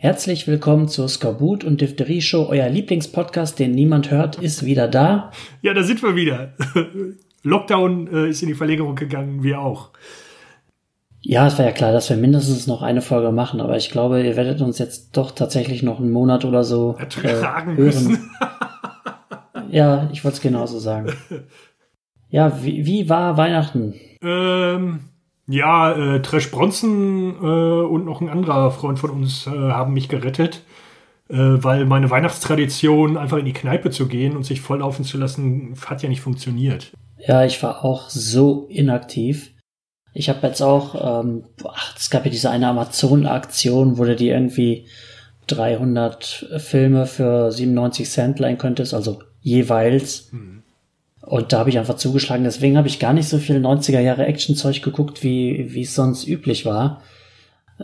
Herzlich willkommen zur Skorbut und Diphtherie Show. Euer Lieblingspodcast, den niemand hört, ist wieder da. Ja, da sind wir wieder. Lockdown äh, ist in die Verlängerung gegangen, wir auch. Ja, es war ja klar, dass wir mindestens noch eine Folge machen, aber ich glaube, ihr werdet uns jetzt doch tatsächlich noch einen Monat oder so ertragen äh, müssen. ja, ich wollte es genauso sagen. Ja, wie, wie war Weihnachten? Ähm, ja, äh, Trash Bronson äh, und noch ein anderer Freund von uns äh, haben mich gerettet, äh, weil meine Weihnachtstradition, einfach in die Kneipe zu gehen und sich volllaufen zu lassen, hat ja nicht funktioniert. Ja, ich war auch so inaktiv. Ich habe jetzt auch, ähm, ach, es gab ja diese eine Amazon-Aktion, wo du dir irgendwie 300 Filme für 97 Cent leihen könntest, also jeweils. Hm. Und da habe ich einfach zugeschlagen. Deswegen habe ich gar nicht so viel 90er Jahre Action-Zeug geguckt, wie wie es sonst üblich war.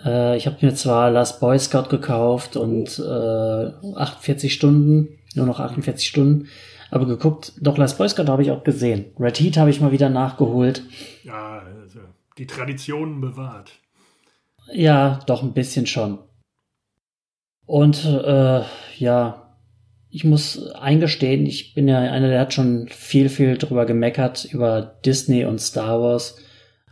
Äh, ich habe mir zwar Last Boy Scout gekauft und äh, 48 Stunden, nur noch 48 Stunden, aber geguckt, doch Last Boy Scout habe ich auch gesehen. Red Heat habe ich mal wieder nachgeholt. Ja, also die Traditionen bewahrt. Ja, doch ein bisschen schon. Und äh, ja, ich muss eingestehen, ich bin ja einer, der hat schon viel, viel drüber gemeckert über Disney und Star Wars.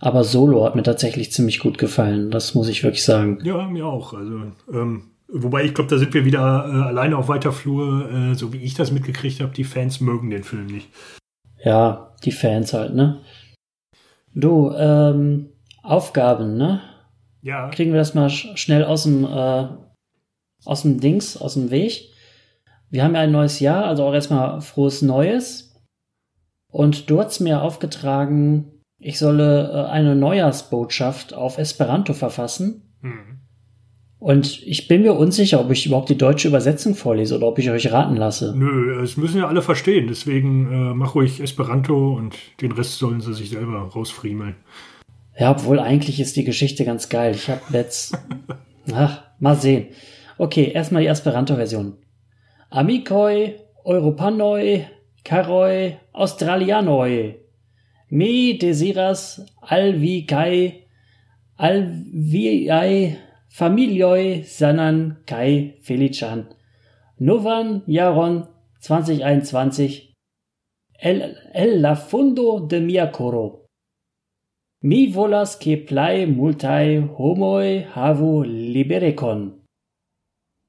Aber Solo hat mir tatsächlich ziemlich gut gefallen. Das muss ich wirklich sagen. Ja, mir auch. Also, ähm, wobei ich glaube, da sind wir wieder äh, alleine auf weiter Flur, äh, so wie ich das mitgekriegt habe. Die Fans mögen den Film nicht. Ja, die Fans halt, ne? Du, ähm, Aufgaben, ne? Ja. Kriegen wir das mal sch schnell aus dem, äh, aus dem Dings, aus dem Weg? Wir haben ja ein neues Jahr, also auch erstmal frohes Neues. Und du hast mir aufgetragen, ich solle äh, eine Neujahrsbotschaft auf Esperanto verfassen. Hm. Und ich bin mir unsicher, ob ich überhaupt die deutsche Übersetzung vorlese oder ob ich euch raten lasse. Nö, es müssen ja alle verstehen. Deswegen äh, mach ruhig Esperanto und den Rest sollen sie sich selber rausfriemeln. Ja, obwohl eigentlich ist die Geschichte ganz geil. Ich habe jetzt. Ach, mal sehen. Okay, erstmal die Esperanto-Version. Amicoi, Europanoi, Caroi, Australianoi. Me desiras alvi kai alviai familioi sanan kai felician. Novan Jaron 2021 el, el la fundo de mia coro. Mi volas ke plai multai homoi havu liberecon.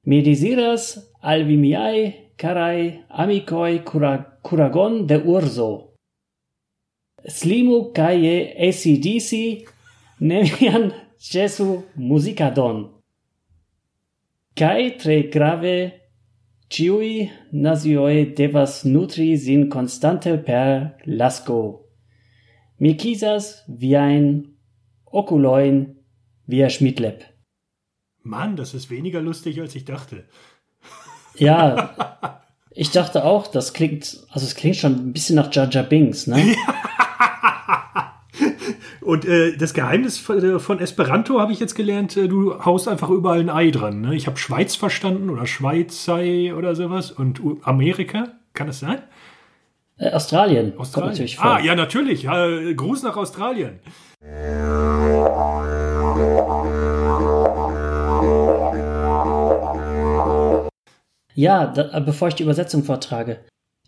Mi desiras al vi miai carai amicoi cura, curagon de urso. Slimu cae esidisi nemian cesu musicadon. Cae tre grave ciui nasioe devas nutri sin constante per lasco. Mi quisas viain oculoin via Schmidlep. Mann, das ist weniger lustig, als ich dachte. Ja, ich dachte auch, das klingt, also es klingt schon ein bisschen nach Jar Jar Binks, ne? Und äh, das Geheimnis von Esperanto habe ich jetzt gelernt, äh, du haust einfach überall ein Ei dran. Ne? Ich habe Schweiz verstanden oder Schweizei oder sowas und Amerika, kann das sein? Äh, Australien. Australien. Ah, ja, natürlich. Äh, Gruß nach Australien. Ja, da, bevor ich die Übersetzung vortrage.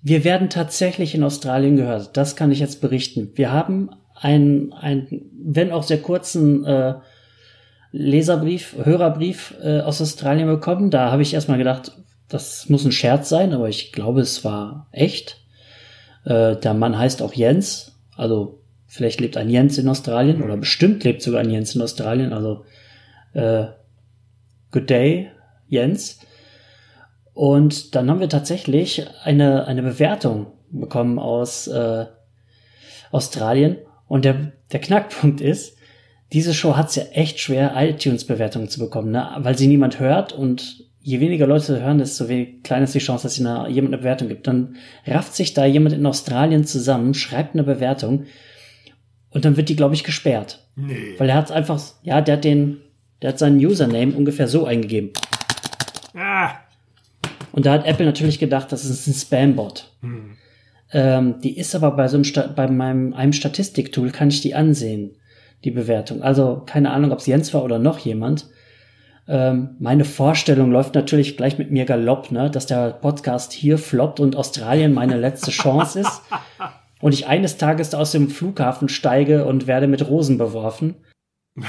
Wir werden tatsächlich in Australien gehört. Das kann ich jetzt berichten. Wir haben einen, einen wenn auch sehr kurzen äh, Leserbrief, Hörerbrief äh, aus Australien bekommen. Da habe ich erstmal gedacht, das muss ein Scherz sein, aber ich glaube, es war echt. Äh, der Mann heißt auch Jens. Also vielleicht lebt ein Jens in Australien oder bestimmt lebt sogar ein Jens in Australien. Also äh, Good Day, Jens. Und dann haben wir tatsächlich eine, eine Bewertung bekommen aus äh, Australien. Und der, der Knackpunkt ist, diese Show hat es ja echt schwer, iTunes-Bewertungen zu bekommen, ne? weil sie niemand hört und je weniger Leute hören, desto kleiner ist die Chance, dass sie eine, jemand eine Bewertung gibt. Dann rafft sich da jemand in Australien zusammen, schreibt eine Bewertung und dann wird die, glaube ich, gesperrt. Nee. Weil er hat einfach, ja, der hat den, der hat seinen Username ungefähr so eingegeben. Ah. Und da hat Apple natürlich gedacht, das ist ein Spam-Bot. Hm. Ähm, die ist aber bei so einem, Sta bei meinem, einem Statistiktool kann ich die ansehen, die Bewertung. Also keine Ahnung, ob es Jens war oder noch jemand. Ähm, meine Vorstellung läuft natürlich gleich mit mir galopp, ne, dass der Podcast hier floppt und Australien meine letzte Chance ist. Und ich eines Tages aus dem Flughafen steige und werde mit Rosen beworfen.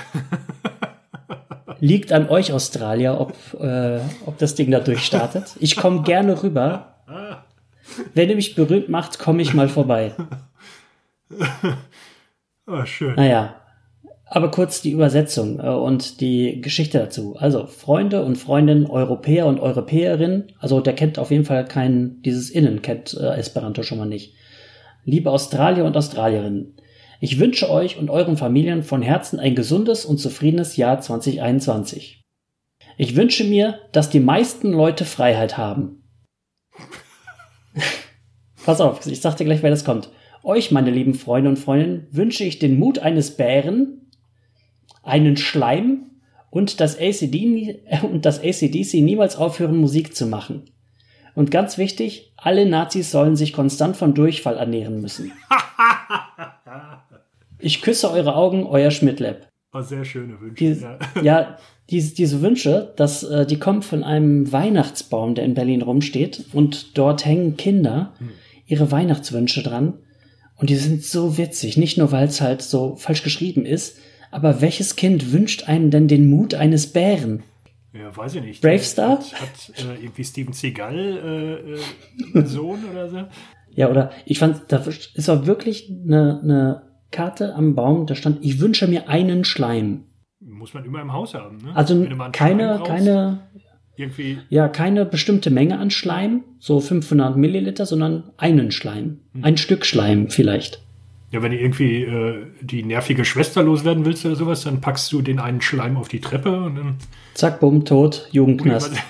Liegt an euch, Australier, ob, äh, ob das Ding da durchstartet. Ich komme gerne rüber. Wenn ihr mich berühmt macht, komme ich mal vorbei. Ah, schön. Naja, aber kurz die Übersetzung äh, und die Geschichte dazu. Also Freunde und Freundinnen, Europäer und Europäerinnen, also der kennt auf jeden Fall kein, dieses Innen kennt äh, Esperanto schon mal nicht. Liebe Australier und Australierinnen, ich wünsche euch und euren Familien von Herzen ein gesundes und zufriedenes Jahr 2021. Ich wünsche mir, dass die meisten Leute Freiheit haben. Pass auf, ich sag dir gleich, wer das kommt. Euch, meine lieben Freunde und Freundinnen, wünsche ich den Mut eines Bären, einen Schleim und das, ACD, und das ACDC niemals aufhören, Musik zu machen. Und ganz wichtig, alle Nazis sollen sich konstant von Durchfall ernähren müssen. Ich küsse eure Augen, euer Schmidtlab. Oh, sehr schöne Wünsche. Die, ja, ja diese, diese Wünsche, das, äh, die kommen von einem Weihnachtsbaum, der in Berlin rumsteht. Und dort hängen Kinder ihre Weihnachtswünsche dran. Und die sind so witzig. Nicht nur, weil es halt so falsch geschrieben ist, aber welches Kind wünscht einem denn den Mut eines Bären? Ja, weiß ich nicht. Bravestar? Hat, hat äh, irgendwie Steven Seagal äh, äh, Sohn oder so? Ja, oder ich fand, da ist auch wirklich eine, eine Karte am Baum, da stand, ich wünsche mir einen Schleim. Muss man immer im Haus haben, ne? Also keine, keine, irgendwie. Ja, keine bestimmte Menge an Schleim, so 500 Milliliter, sondern einen Schleim. Hm. Ein Stück Schleim vielleicht. Ja, wenn du irgendwie äh, die nervige Schwester loswerden willst oder sowas, dann packst du den einen Schleim auf die Treppe und dann. Zack, bumm, tot, Jugendknast.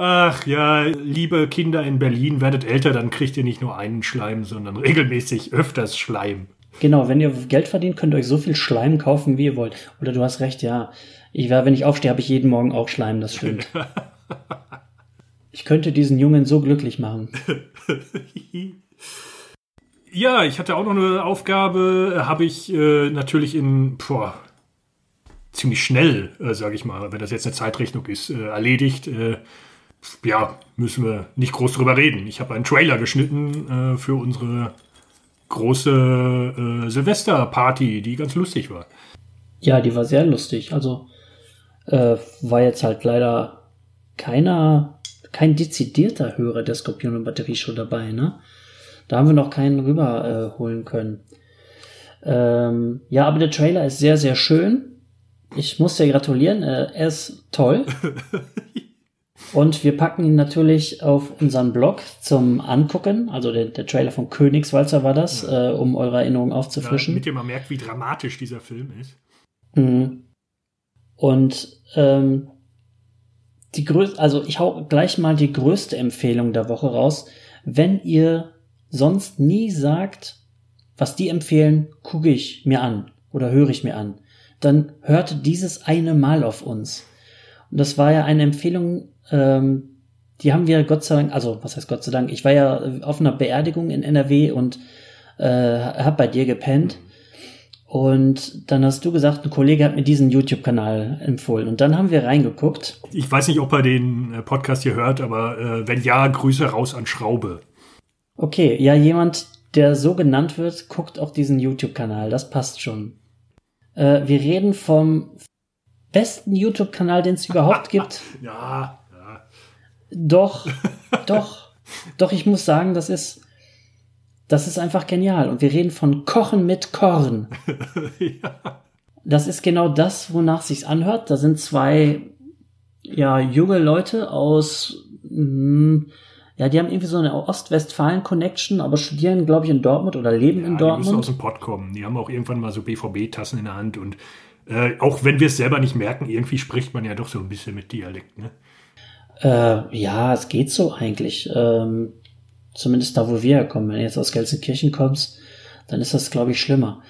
Ach ja, liebe Kinder in Berlin, werdet älter, dann kriegt ihr nicht nur einen Schleim, sondern regelmäßig öfters Schleim. Genau, wenn ihr Geld verdient, könnt ihr euch so viel Schleim kaufen, wie ihr wollt. Oder du hast recht, ja. Ich wenn ich aufstehe, habe ich jeden Morgen auch Schleim, das stimmt. ich könnte diesen Jungen so glücklich machen. ja, ich hatte auch noch eine Aufgabe, habe ich äh, natürlich in boah, ziemlich schnell, äh, sage ich mal, wenn das jetzt eine Zeitrechnung ist, äh, erledigt. Äh, ja, müssen wir nicht groß drüber reden. Ich habe einen Trailer geschnitten äh, für unsere große äh, Silvesterparty, die ganz lustig war. Ja, die war sehr lustig. Also äh, war jetzt halt leider keiner, kein dezidierter Hörer der Skorpion und Batterie Show dabei, ne? Da haben wir noch keinen rüberholen äh, können. Ähm, ja, aber der Trailer ist sehr, sehr schön. Ich muss dir gratulieren. Äh, er ist toll. Und wir packen ihn natürlich auf unseren Blog zum Angucken. Also der, der Trailer von Königswalzer war das, ja. äh, um eure Erinnerungen aufzufrischen. Ja, damit ihr mal merkt, wie dramatisch dieser Film ist. Mhm. Und ähm, die größte, also ich hau gleich mal die größte Empfehlung der Woche raus. Wenn ihr sonst nie sagt, was die empfehlen, gucke ich mir an oder höre ich mir an, dann hört dieses eine Mal auf uns. Und das war ja eine Empfehlung ähm, die haben wir Gott sei Dank, also was heißt Gott sei Dank, ich war ja auf einer Beerdigung in NRW und äh, hab bei dir gepennt. Und dann hast du gesagt, ein Kollege hat mir diesen YouTube-Kanal empfohlen. Und dann haben wir reingeguckt. Ich weiß nicht, ob er den äh, Podcast hier hört, aber äh, wenn ja, Grüße raus an Schraube. Okay, ja, jemand, der so genannt wird, guckt auch diesen YouTube-Kanal. Das passt schon. Äh, wir reden vom besten YouTube-Kanal, den es überhaupt gibt. ja. Doch, doch, doch, ich muss sagen, das ist, das ist einfach genial. Und wir reden von Kochen mit Korn. ja. Das ist genau das, wonach sich's anhört. Da sind zwei, ja, junge Leute aus, mh, hm, ja, die haben irgendwie so eine Ostwestfalen-Connection, aber studieren, glaube ich, in Dortmund oder leben ja, in Dortmund. Die müssen aus dem Pott kommen. Die haben auch irgendwann mal so BVB-Tassen in der Hand und äh, auch wenn wir es selber nicht merken, irgendwie spricht man ja doch so ein bisschen mit Dialekt, ne? Äh, ja, es geht so eigentlich. Ähm, zumindest da, wo wir herkommen. Wenn du jetzt aus Gelsenkirchen kommst, dann ist das, glaube ich, schlimmer.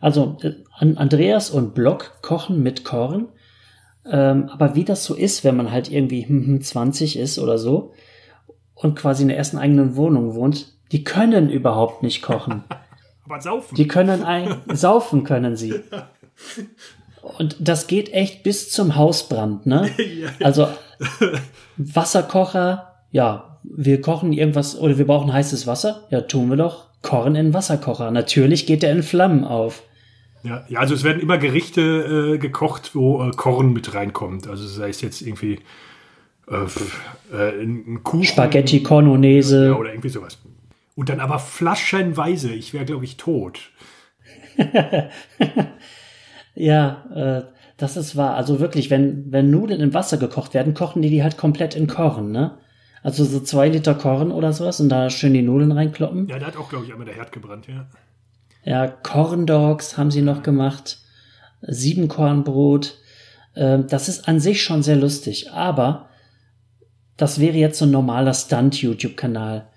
Also, äh, Andreas und Block kochen mit Korn. Ähm, aber wie das so ist, wenn man halt irgendwie hm, 20 hm, ist oder so und quasi in der ersten eigenen Wohnung wohnt, die können überhaupt nicht kochen. aber saufen. Die können ein, saufen können sie. Und das geht echt bis zum Hausbrand, ne? Also Wasserkocher, ja, wir kochen irgendwas oder wir brauchen heißes Wasser, ja, tun wir doch. Korn in Wasserkocher. Natürlich geht der in Flammen auf. Ja, ja also es werden immer Gerichte äh, gekocht, wo äh, Korn mit reinkommt. Also sei es jetzt irgendwie äh, äh ein Kuchen. Spaghetti Cornonese. Ja, oder irgendwie sowas. Und dann aber flaschenweise. Ich wäre, glaube ich, tot. ja, äh, das ist wahr. Also wirklich, wenn, wenn Nudeln in Wasser gekocht werden, kochen die die halt komplett in Korn, ne? Also so zwei Liter Korn oder sowas und da schön die Nudeln reinkloppen. Ja, da hat auch, glaube ich, einmal der Herd gebrannt, ja. Ja, Corndogs haben sie noch gemacht. Siebenkornbrot. Ähm, das ist an sich schon sehr lustig, aber das wäre jetzt so ein normaler Stunt-YouTube-Kanal.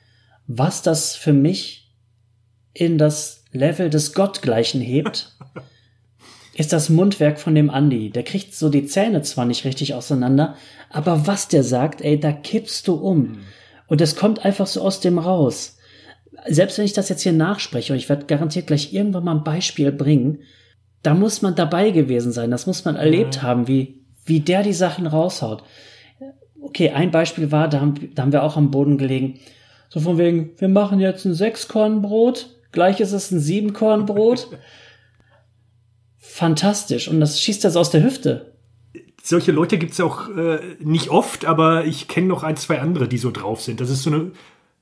Was das für mich in das Level des Gottgleichen hebt, ist das Mundwerk von dem Andy. Der kriegt so die Zähne zwar nicht richtig auseinander, aber was der sagt, ey, da kippst du um. Mhm. Und es kommt einfach so aus dem raus. Selbst wenn ich das jetzt hier nachspreche, und ich werde garantiert gleich irgendwann mal ein Beispiel bringen, da muss man dabei gewesen sein, das muss man erlebt ja. haben, wie, wie der die Sachen raushaut. Okay, ein Beispiel war, da haben, da haben wir auch am Boden gelegen. So von wegen, wir machen jetzt ein Sechskornbrot, gleich ist es ein Siebenkornbrot. Fantastisch. Und das schießt das aus der Hüfte. Solche Leute gibt es auch äh, nicht oft, aber ich kenne noch ein, zwei andere, die so drauf sind. Das ist so eine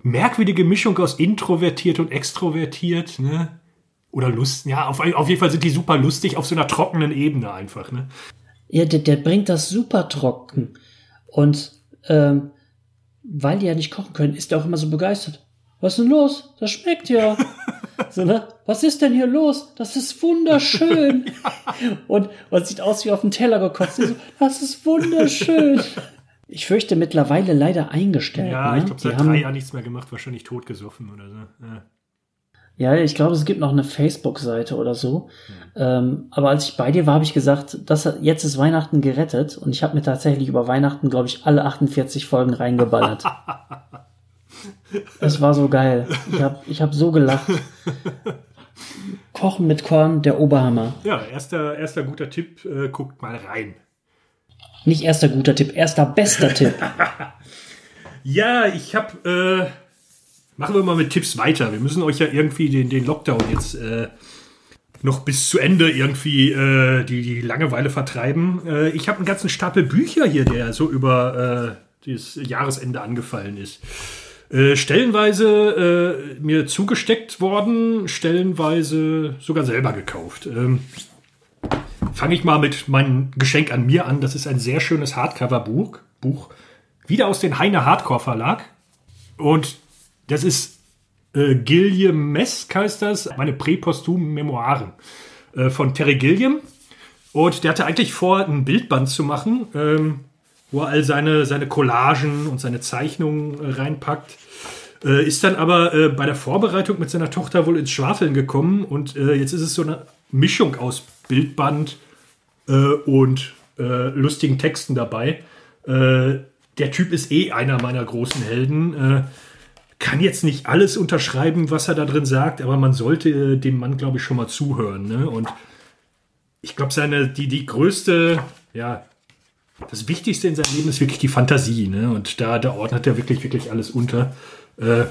merkwürdige Mischung aus introvertiert und extrovertiert, ne? Oder Lust, ja, auf, auf jeden Fall sind die super lustig auf so einer trockenen Ebene einfach, ne? Ja, der, der bringt das super trocken. Und ähm, weil die ja nicht kochen können, ist er auch immer so begeistert. Was ist denn los? Das schmeckt ja. so, ne? Was ist denn hier los? Das ist wunderschön. Und man sieht aus wie auf dem Teller gekocht. So, das ist wunderschön. Ich fürchte mittlerweile leider eingestellt. Ja, ne? ich glaube, seit drei Jahren nichts mehr gemacht, wahrscheinlich totgesoffen oder so. Ja. Ja, ich glaube, es gibt noch eine Facebook-Seite oder so. Ja. Ähm, aber als ich bei dir war, habe ich gesagt, das, jetzt ist Weihnachten gerettet. Und ich habe mir tatsächlich über Weihnachten, glaube ich, alle 48 Folgen reingeballert. es war so geil. Ich habe ich hab so gelacht. Kochen mit Korn, der Oberhammer. Ja, erster, erster guter Tipp, äh, guckt mal rein. Nicht erster guter Tipp, erster bester Tipp. ja, ich habe... Äh Machen wir mal mit Tipps weiter. Wir müssen euch ja irgendwie den, den Lockdown jetzt äh, noch bis zu Ende irgendwie äh, die, die Langeweile vertreiben. Äh, ich habe einen ganzen Stapel Bücher hier, der so über äh, das Jahresende angefallen ist. Äh, stellenweise äh, mir zugesteckt worden, stellenweise sogar selber gekauft. Ähm, Fange ich mal mit meinem Geschenk an mir an. Das ist ein sehr schönes Hardcover-Buch. Buch. Wieder aus dem Heine Hardcore Verlag. Und das ist äh, Gilliam Mesk heißt das, meine präpostumen Memoiren äh, von Terry Gilliam. Und der hatte eigentlich vor, ein Bildband zu machen, ähm, wo er all seine, seine Collagen und seine Zeichnungen äh, reinpackt. Äh, ist dann aber äh, bei der Vorbereitung mit seiner Tochter wohl ins Schwafeln gekommen und äh, jetzt ist es so eine Mischung aus Bildband und lustigen Texten dabei. der Typ ist eh einer meiner großen Helden kann jetzt nicht alles unterschreiben, was er da drin sagt, aber man sollte äh, dem Mann, glaube ich, schon mal zuhören. Ne? Und ich glaube, seine, die, die größte, ja, das Wichtigste in seinem Leben ist wirklich die Fantasie. Ne? Und da, da ordnet er wirklich, wirklich alles unter. Äh,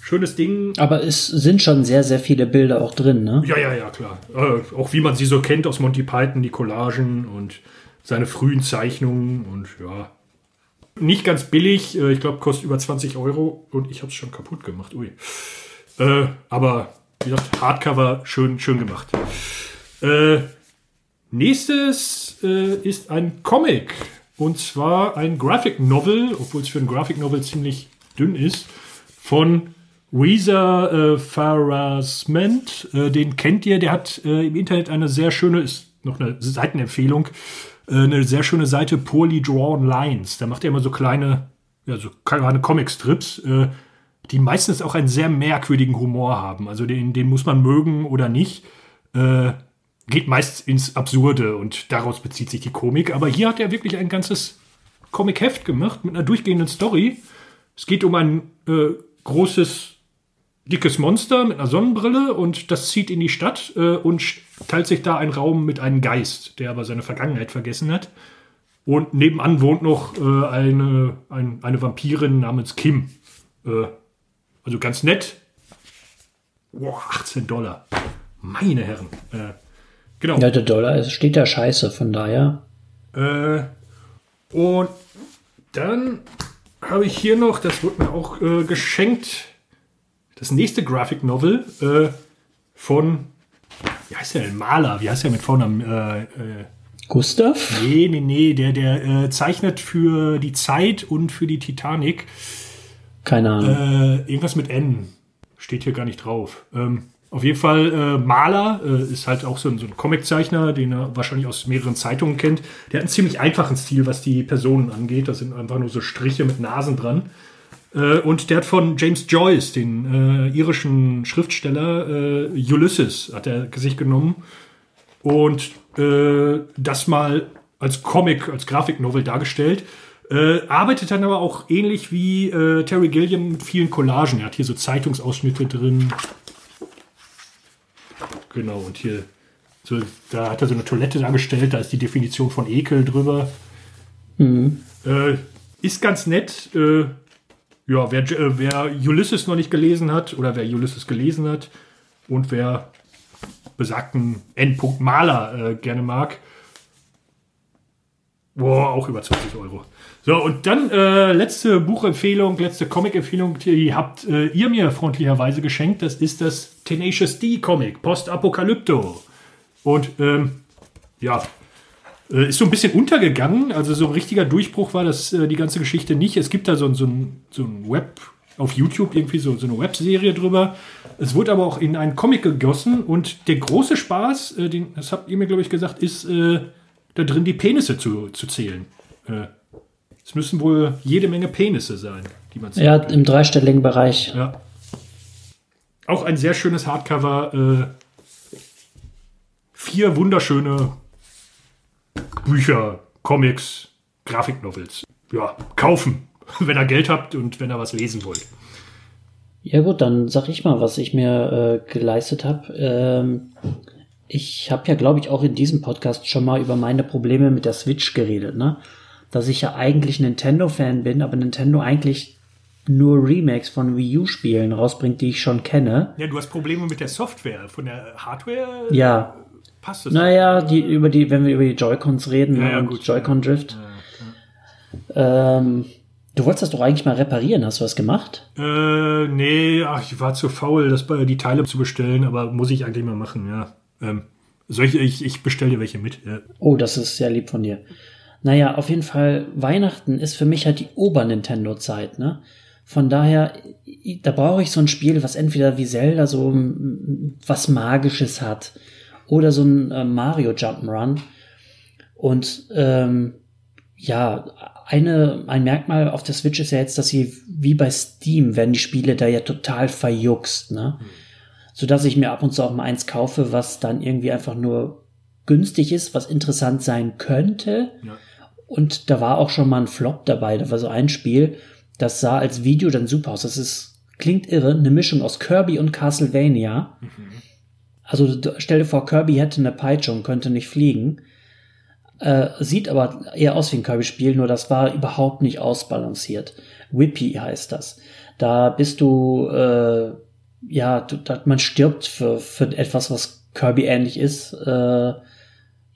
schönes Ding. Aber es sind schon sehr, sehr viele Bilder auch drin, ne? Ja, ja, ja, klar. Äh, auch wie man sie so kennt aus Monty Python, die Collagen und seine frühen Zeichnungen und ja, nicht ganz billig. Äh, ich glaube, kostet über 20 Euro und ich habe es schon kaputt gemacht. Ui. Äh, aber wie gesagt, Hardcover schön, schön gemacht. Äh, nächstes äh, ist ein Comic. Und zwar ein Graphic Novel, obwohl es für ein Graphic Novel ziemlich dünn ist, von Reza äh, Farasment. Äh, den kennt ihr, der hat äh, im Internet eine sehr schöne, ist noch eine Seitenempfehlung, äh, eine sehr schöne Seite Poorly Drawn Lines. Da macht er immer so kleine, ja, so kleine Comicstrips, äh, die meistens auch einen sehr merkwürdigen Humor haben. Also den, den muss man mögen oder nicht. Äh, geht meist ins Absurde und daraus bezieht sich die Komik. Aber hier hat er wirklich ein ganzes Comic-Heft gemacht mit einer durchgehenden Story. Es geht um ein äh, großes dickes Monster mit einer Sonnenbrille und das zieht in die Stadt äh, und teilt sich da einen Raum mit einem Geist, der aber seine Vergangenheit vergessen hat. Und nebenan wohnt noch äh, eine, ein, eine Vampirin namens Kim. Äh, also ganz nett. Boah, 18 Dollar. Meine Herren. Genau. Ja, der Dollar steht da scheiße, von daher. Äh, und dann habe ich hier noch, das wurde mir auch äh, geschenkt, das nächste Graphic Novel äh, von, wie heißt der, Maler, wie heißt der mit Vornamen? Äh, äh, Gustav? Nee, nee, nee, der, der äh, zeichnet für die Zeit und für die Titanic. Keine Ahnung. Äh, irgendwas mit N. Steht hier gar nicht drauf. Ähm, auf jeden Fall äh, Maler äh, ist halt auch so ein, so ein Comiczeichner, den er wahrscheinlich aus mehreren Zeitungen kennt. Der hat einen ziemlich einfachen Stil, was die Personen angeht. Das sind einfach nur so Striche mit Nasen dran. Äh, und der hat von James Joyce, den äh, irischen Schriftsteller, äh, Ulysses, hat er sich genommen und äh, das mal als Comic, als Grafiknovel dargestellt. Äh, arbeitet dann aber auch ähnlich wie äh, Terry Gilliam mit vielen Collagen. Er hat hier so Zeitungsausschnitte drin. Genau, und hier, so, da hat er so eine Toilette dargestellt, da ist die Definition von Ekel drüber. Mhm. Äh, ist ganz nett. Äh, ja, wer, äh, wer Ulysses noch nicht gelesen hat oder wer Ulysses gelesen hat und wer besagten Endpunkt Maler äh, gerne mag, boah, auch über 20 Euro. So, und dann äh, letzte Buchempfehlung, letzte Comic-Empfehlung, die habt äh, ihr mir freundlicherweise geschenkt. Das ist das Tenacious D-Comic, Post-Apokalypto. Und ähm, ja, äh, ist so ein bisschen untergegangen. Also so ein richtiger Durchbruch war das äh, die ganze Geschichte nicht. Es gibt da so, so, ein, so ein Web auf YouTube irgendwie so, so eine Webserie drüber. Es wurde aber auch in einen Comic gegossen und der große Spaß, äh, den, das habt ihr mir, glaube ich, gesagt, ist äh, da drin die Penisse zu, zu zählen. Äh, es müssen wohl jede Menge Penisse sein, die man zählt. Ja, im dreistelligen Bereich. Ja. Auch ein sehr schönes Hardcover. Äh, vier wunderschöne Bücher, Comics, Grafiknovels. Ja, kaufen, wenn ihr Geld habt und wenn ihr was lesen wollt. Ja gut, dann sag ich mal, was ich mir äh, geleistet habe. Ähm, ich habe ja, glaube ich, auch in diesem Podcast schon mal über meine Probleme mit der Switch geredet, ne? Dass ich ja eigentlich Nintendo-Fan bin, aber Nintendo eigentlich nur Remakes von Wii U-Spielen rausbringt, die ich schon kenne. Ja, du hast Probleme mit der Software, von der Hardware. Ja, passt es. Naja, die, über die, wenn wir über die Joy-Cons reden ja, ja, und Joy-Con-Drift. Ja, ähm, du wolltest das doch eigentlich mal reparieren. Hast du was gemacht? Äh, nee, ach, ich war zu faul, das bei die Teile zu bestellen, aber muss ich eigentlich mal machen, ja. Ähm, solche, ich, ich bestelle dir welche mit. Ja. Oh, das ist sehr lieb von dir. Naja, auf jeden Fall, Weihnachten ist für mich halt die Ober-Nintendo-Zeit, ne? Von daher, da brauche ich so ein Spiel, was entweder wie Zelda so was Magisches hat oder so ein äh, Mario Jump'n'Run. Und ähm, ja, eine, ein Merkmal auf der Switch ist ja jetzt, dass sie wie bei Steam werden die Spiele da ja total verjuckst, ne? Mhm. So dass ich mir ab und zu auch mal eins kaufe, was dann irgendwie einfach nur günstig ist, was interessant sein könnte. Ja. Und da war auch schon mal ein Flop dabei. Da war so ein Spiel, das sah als Video dann super aus. Das ist, klingt irre, eine Mischung aus Kirby und Castlevania. Mhm. Also stell dir vor, Kirby hätte eine Peitsche und könnte nicht fliegen. Äh, sieht aber eher aus wie ein Kirby-Spiel, nur das war überhaupt nicht ausbalanciert. Whippy heißt das. Da bist du, äh, ja, man stirbt für, für etwas, was Kirby ähnlich ist, äh,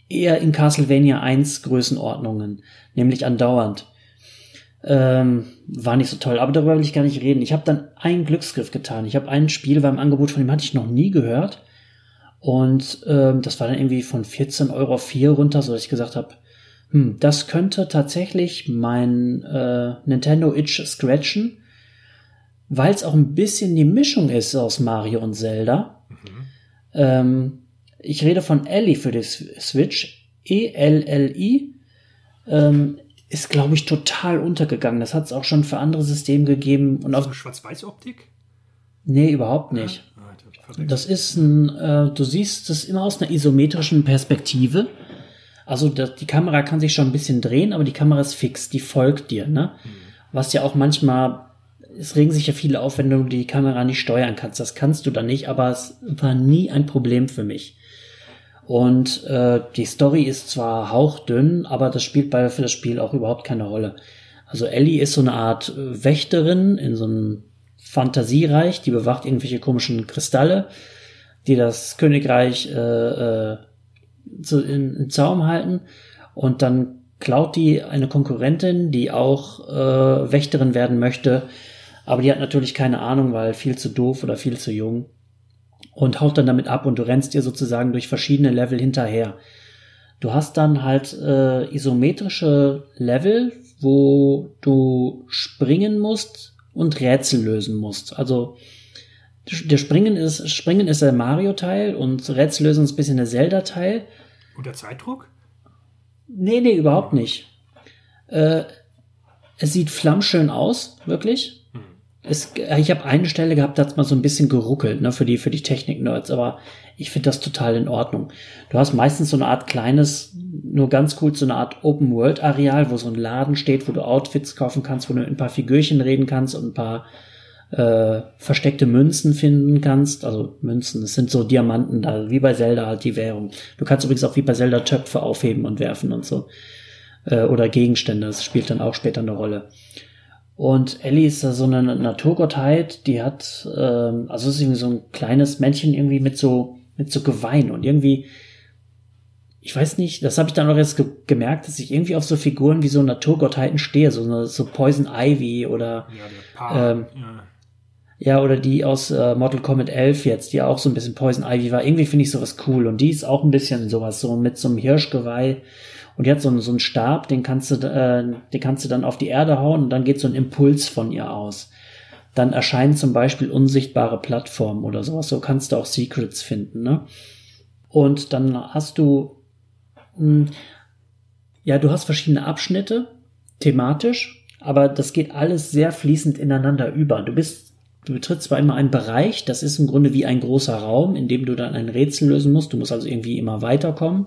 eher in Castlevania 1 Größenordnungen, nämlich andauernd. Ähm, war nicht so toll, aber darüber will ich gar nicht reden. Ich habe dann einen Glücksgriff getan. Ich habe ein Spiel, war im Angebot, von dem hatte ich noch nie gehört. Und ähm, das war dann irgendwie von 14 Euro auf 4 runter, so dass ich gesagt habe, hm, das könnte tatsächlich mein äh, Nintendo Itch scratchen, weil es auch ein bisschen die Mischung ist aus Mario und Zelda. Mhm. Ähm, ich rede von Ellie für die Switch. E-L-L-I. Ähm, ist, glaube ich, total untergegangen. Das hat es auch schon für andere Systeme gegeben. Und auch Schwarz-Weiß-Optik? Nee, überhaupt nicht. Das ist ein, äh, du siehst es immer aus einer isometrischen Perspektive. Also das, die Kamera kann sich schon ein bisschen drehen, aber die Kamera ist fix, die folgt dir, ne? Mhm. Was ja auch manchmal es regen sich ja viele auf, wenn du die Kamera nicht steuern kannst. Das kannst du dann nicht, aber es war nie ein Problem für mich. Und äh, die Story ist zwar hauchdünn, aber das spielt bei für das Spiel auch überhaupt keine Rolle. Also Ellie ist so eine Art äh, Wächterin in so einem Fantasiereich, die bewacht irgendwelche komischen Kristalle, die das Königreich äh, äh, zu, in, in Zaum halten. Und dann klaut die eine Konkurrentin, die auch äh, Wächterin werden möchte, aber die hat natürlich keine Ahnung, weil viel zu doof oder viel zu jung und haut dann damit ab und du rennst ihr sozusagen durch verschiedene Level hinterher. Du hast dann halt äh, isometrische Level, wo du springen musst und Rätsel lösen musst. Also der Springen ist Springen ist der Mario-Teil und Rätsel lösen ist ein bisschen der Zelda-Teil. Und der Zeitdruck? Nee, nee, überhaupt nicht. Äh, es sieht flammschön aus, wirklich. Es, ich habe eine Stelle gehabt, da hat mal so ein bisschen geruckelt, ne, für die, für die Technik-Nerds, aber ich finde das total in Ordnung. Du hast meistens so eine Art kleines, nur ganz cool, so eine Art Open-World-Areal, wo so ein Laden steht, wo du Outfits kaufen kannst, wo du ein paar Figürchen reden kannst und ein paar äh, versteckte Münzen finden kannst. Also Münzen, das sind so Diamanten da, wie bei Zelda halt die Währung. Du kannst übrigens auch wie bei Zelda Töpfe aufheben und werfen und so. Äh, oder Gegenstände, das spielt dann auch später eine Rolle. Und Ellie ist da so eine Naturgottheit, die hat, ähm, also ist irgendwie so ein kleines Männchen irgendwie mit so, mit so Gewein und irgendwie, ich weiß nicht, das habe ich dann auch jetzt ge gemerkt, dass ich irgendwie auf so Figuren wie so Naturgottheiten stehe, so, so Poison Ivy oder ja, ähm, ja. Ja. oder die aus äh, Mortal Kombat 11 jetzt, die auch so ein bisschen Poison Ivy war. Irgendwie finde ich sowas cool und die ist auch ein bisschen sowas, so mit so einem Hirschgeweih und die hat so, einen, so einen Stab, den kannst du, äh, den kannst du dann auf die Erde hauen und dann geht so ein Impuls von ihr aus. Dann erscheinen zum Beispiel unsichtbare Plattformen oder sowas. So kannst du auch Secrets finden, ne? Und dann hast du, mh, hm, ja, du hast verschiedene Abschnitte, thematisch, aber das geht alles sehr fließend ineinander über. Du bist, du betrittst zwar immer einen Bereich, das ist im Grunde wie ein großer Raum, in dem du dann ein Rätsel lösen musst. Du musst also irgendwie immer weiterkommen.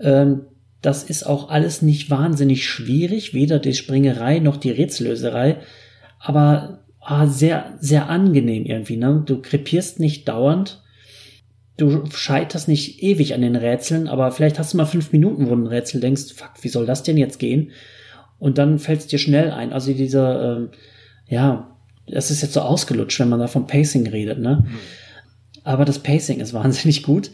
Ähm, das ist auch alles nicht wahnsinnig schwierig, weder die Springerei noch die Rätsellöserei, aber ah, sehr, sehr angenehm irgendwie. Ne? Du krepierst nicht dauernd, du scheiterst nicht ewig an den Rätseln, aber vielleicht hast du mal fünf Minuten, wo du ein Rätsel denkst, fuck, wie soll das denn jetzt gehen? Und dann fällt es dir schnell ein. Also dieser, ähm, ja, das ist jetzt so ausgelutscht, wenn man da vom Pacing redet, ne? Mhm. Aber das Pacing ist wahnsinnig gut.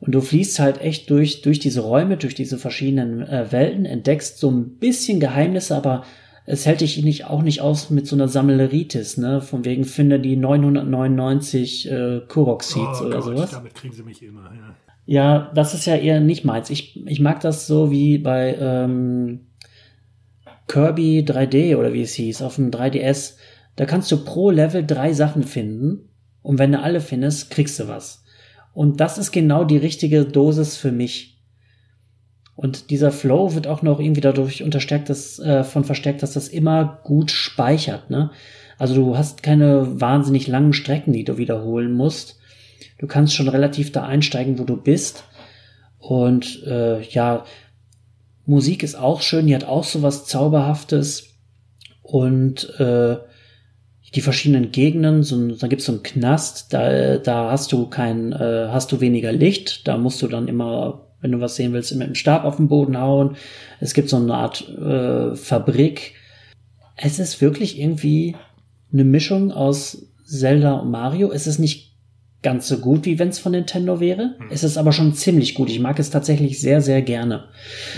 Und du fließt halt echt durch, durch diese Räume, durch diese verschiedenen äh, Welten, entdeckst so ein bisschen Geheimnisse, aber es hält dich nicht auch nicht aus mit so einer Sammleritis, ne? Von wegen finde die 999 äh, Kurok Seeds oh, oder Gott, sowas. Damit kriegen sie mich immer, ja. Ja, das ist ja eher nicht meins. Ich, ich mag das so wie bei ähm, Kirby 3D oder wie es hieß, auf dem 3DS. Da kannst du pro Level drei Sachen finden und wenn du alle findest, kriegst du was. Und das ist genau die richtige Dosis für mich. Und dieser Flow wird auch noch irgendwie dadurch unterstärkt, dass, äh, von verstärkt, dass das immer gut speichert, ne? Also du hast keine wahnsinnig langen Strecken, die du wiederholen musst. Du kannst schon relativ da einsteigen, wo du bist. Und äh, ja, Musik ist auch schön, die hat auch so was Zauberhaftes. Und äh, die verschiedenen Gegenden, so, da gibt's so einen Knast, da, da hast du kein, äh, hast du weniger Licht, da musst du dann immer, wenn du was sehen willst, mit dem Stab auf den Boden hauen. Es gibt so eine Art äh, Fabrik. Es ist wirklich irgendwie eine Mischung aus Zelda und Mario. Es ist nicht ganz so gut, wie wenn es von Nintendo wäre. Hm. Es ist aber schon ziemlich gut. Ich mag es tatsächlich sehr, sehr gerne.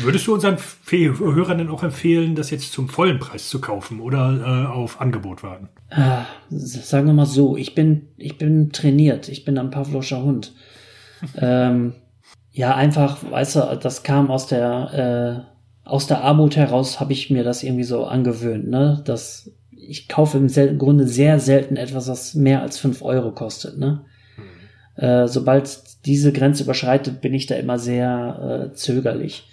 Würdest du unseren Hörern denn auch empfehlen, das jetzt zum vollen Preis zu kaufen oder äh, auf Angebot warten? Ah, sagen wir mal so, ich bin, ich bin trainiert. Ich bin ein Pavloscher Hund. ähm, ja, einfach, weißt du, das kam aus der, äh, aus der Armut heraus, habe ich mir das irgendwie so angewöhnt, ne? Das, ich kaufe im Grunde sehr selten etwas, was mehr als fünf Euro kostet, ne? Äh, sobald diese Grenze überschreitet, bin ich da immer sehr äh, zögerlich.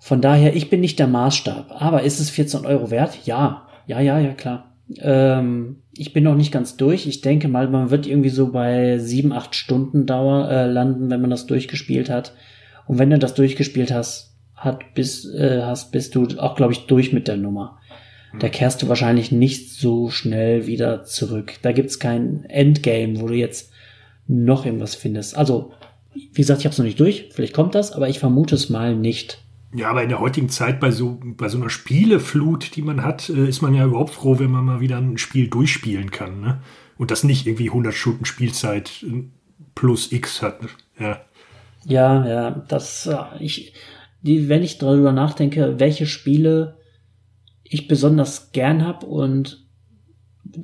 Von daher, ich bin nicht der Maßstab. Aber ist es 14 Euro wert? Ja, ja, ja, ja, klar. Ähm, ich bin noch nicht ganz durch. Ich denke mal, man wird irgendwie so bei sieben, acht Stunden Dauer äh, landen, wenn man das durchgespielt hat. Und wenn du das durchgespielt hast, hat, bist, äh, hast, bist du auch, glaube ich, durch mit der Nummer. Da kehrst du wahrscheinlich nicht so schnell wieder zurück. Da gibt's kein Endgame, wo du jetzt noch irgendwas findest. Also, wie gesagt, ich habe es noch nicht durch. Vielleicht kommt das, aber ich vermute es mal nicht. Ja, aber in der heutigen Zeit bei so, bei so einer Spieleflut, die man hat, äh, ist man ja überhaupt froh, wenn man mal wieder ein Spiel durchspielen kann. Ne? Und das nicht irgendwie 100 Stunden Spielzeit äh, plus X hat. Ja, ja, ja das, äh, ich, die, wenn ich darüber nachdenke, welche Spiele ich besonders gern habe und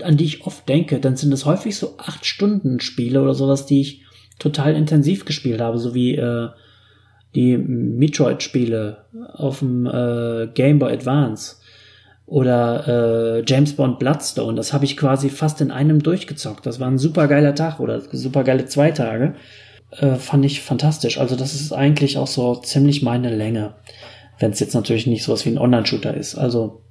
an die ich oft denke, dann sind es häufig so acht Stunden Spiele oder sowas, die ich total intensiv gespielt habe, so wie äh, die Metroid-Spiele auf dem äh, Game Boy Advance oder äh, James Bond Bloodstone. Das habe ich quasi fast in einem durchgezockt. Das war ein super geiler Tag oder super geile zwei Tage. Äh, fand ich fantastisch. Also das ist eigentlich auch so ziemlich meine Länge. Wenn es jetzt natürlich nicht sowas wie ein Online-Shooter ist. Also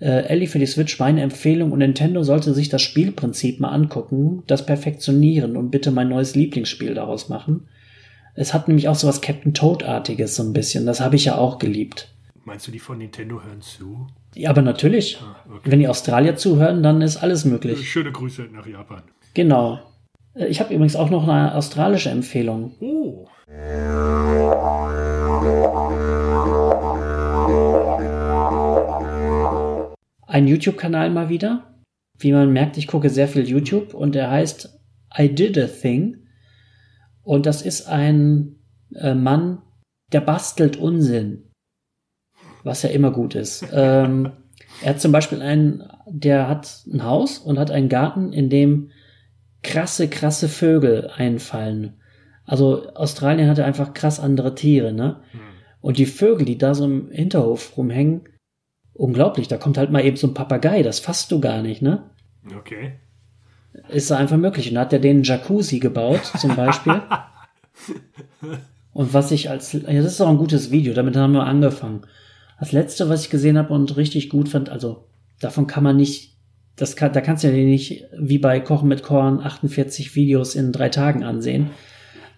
äh, Ellie für die Switch meine Empfehlung und Nintendo sollte sich das Spielprinzip mal angucken, das perfektionieren und bitte mein neues Lieblingsspiel daraus machen. Es hat nämlich auch so was Captain Toad-artiges so ein bisschen. Das habe ich ja auch geliebt. Meinst du, die von Nintendo hören zu? Ja, aber natürlich. Ah, okay. Wenn die Australier zuhören, dann ist alles möglich. Schöne Grüße nach Japan. Genau. Äh, ich habe übrigens auch noch eine australische Empfehlung. Oh. Ein YouTube-Kanal mal wieder. Wie man merkt, ich gucke sehr viel YouTube und der heißt I Did a Thing. Und das ist ein äh, Mann, der bastelt Unsinn. Was ja immer gut ist. ähm, er hat zum Beispiel einen, der hat ein Haus und hat einen Garten, in dem krasse, krasse Vögel einfallen. Also Australien hatte einfach krass andere Tiere, ne? Hm. Und die Vögel, die da so im Hinterhof rumhängen, unglaublich. Da kommt halt mal eben so ein Papagei, das fasst du gar nicht, ne? Okay ist einfach möglich. Und hat er den Jacuzzi gebaut, zum Beispiel. und was ich als, ja, das ist auch ein gutes Video, damit haben wir angefangen. Das letzte, was ich gesehen habe und richtig gut fand, also davon kann man nicht, das kann, da kannst du ja nicht wie bei Kochen mit Korn 48 Videos in drei Tagen ansehen.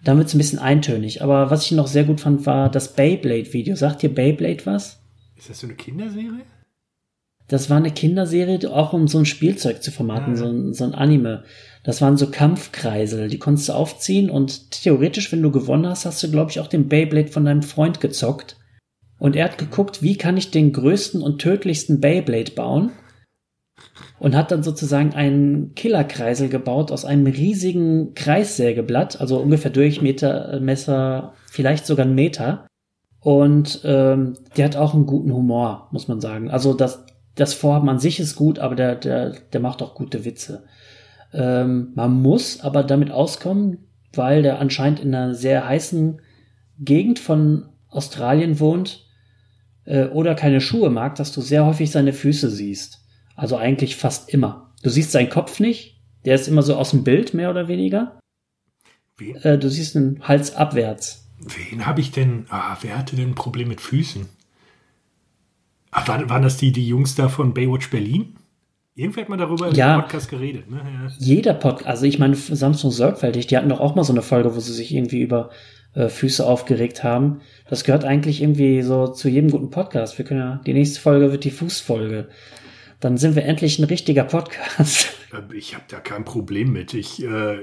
Dann wird es ein bisschen eintönig. Aber was ich noch sehr gut fand, war das Beyblade-Video. Sagt dir Beyblade was? Ist das so eine Kinderserie? Das war eine Kinderserie, auch um so ein Spielzeug zu vermarkten, ja. so, ein, so ein Anime. Das waren so Kampfkreisel, die konntest du aufziehen und theoretisch, wenn du gewonnen hast, hast du, glaube ich, auch den Beyblade von deinem Freund gezockt. Und er hat geguckt, wie kann ich den größten und tödlichsten Beyblade bauen? Und hat dann sozusagen einen Killerkreisel gebaut aus einem riesigen Kreissägeblatt, also ungefähr Durchmeter, äh, Messer, vielleicht sogar ein Meter. Und ähm, der hat auch einen guten Humor, muss man sagen. Also das, das Vorhaben an sich ist gut, aber der, der, der macht auch gute Witze. Ähm, man muss aber damit auskommen, weil der anscheinend in einer sehr heißen Gegend von Australien wohnt äh, oder keine Schuhe mag, dass du sehr häufig seine Füße siehst. Also eigentlich fast immer. Du siehst seinen Kopf nicht, der ist immer so aus dem Bild, mehr oder weniger. Äh, du siehst den Hals abwärts. Wen habe ich denn? Ah, wer hatte denn ein Problem mit Füßen? Ach, waren, waren das die, die Jungs da von Baywatch Berlin? Irgendwer hat mal darüber ja, im Podcast geredet. Ne? Ja. Jeder Podcast, also ich meine, Samsung sorgfältig, die hatten doch auch mal so eine Folge, wo sie sich irgendwie über äh, Füße aufgeregt haben. Das gehört eigentlich irgendwie so zu jedem guten Podcast. Wir können ja, die nächste Folge wird die Fußfolge. Dann sind wir endlich ein richtiger Podcast. Äh, ich habe da kein Problem mit. Ich äh,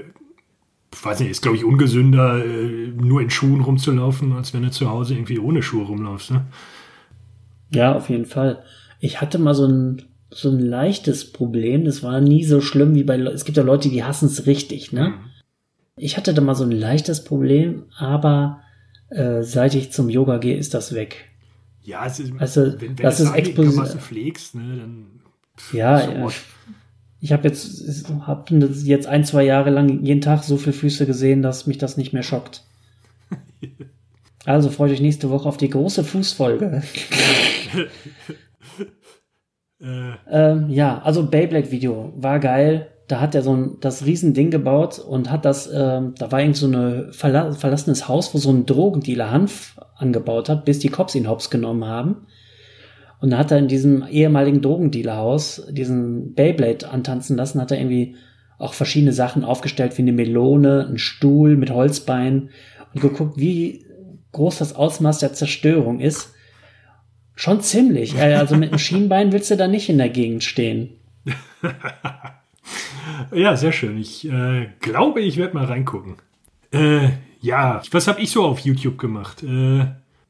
weiß nicht, ist glaube ich ungesünder, äh, nur in Schuhen rumzulaufen, als wenn du zu Hause irgendwie ohne Schuhe rumlaufst. Ne? Ja, auf jeden Fall. Ich hatte mal so ein, so ein leichtes Problem. Das war nie so schlimm wie bei, es gibt ja Leute, die hassen es richtig, ne? Mhm. Ich hatte da mal so ein leichtes Problem, aber äh, seit ich zum Yoga gehe, ist das weg. Ja, es ist, also, wenn, wenn das ist explosiv. pflegst, ne, dann. Ja, ja. Ich habe jetzt, hab jetzt ein, zwei Jahre lang jeden Tag so viele Füße gesehen, dass mich das nicht mehr schockt. Also freut euch nächste Woche auf die große Fußfolge. äh. ähm, ja, also Beyblade-Video war geil. Da hat er so ein, das Riesending gebaut und hat das, ähm, da war irgend so ein verla verlassenes Haus, wo so ein Drogendealer Hanf angebaut hat, bis die Cops ihn hops genommen haben. Und da hat er in diesem ehemaligen Drogendealerhaus diesen Beyblade antanzen lassen, hat er irgendwie auch verschiedene Sachen aufgestellt, wie eine Melone, ein Stuhl mit Holzbein und geguckt, wie groß das Ausmaß der Zerstörung ist. Schon ziemlich. Äh, also mit einem Schienbein willst du da nicht in der Gegend stehen. ja, sehr schön. Ich äh, glaube, ich werde mal reingucken. Äh, ja, was habe ich so auf YouTube gemacht? Äh,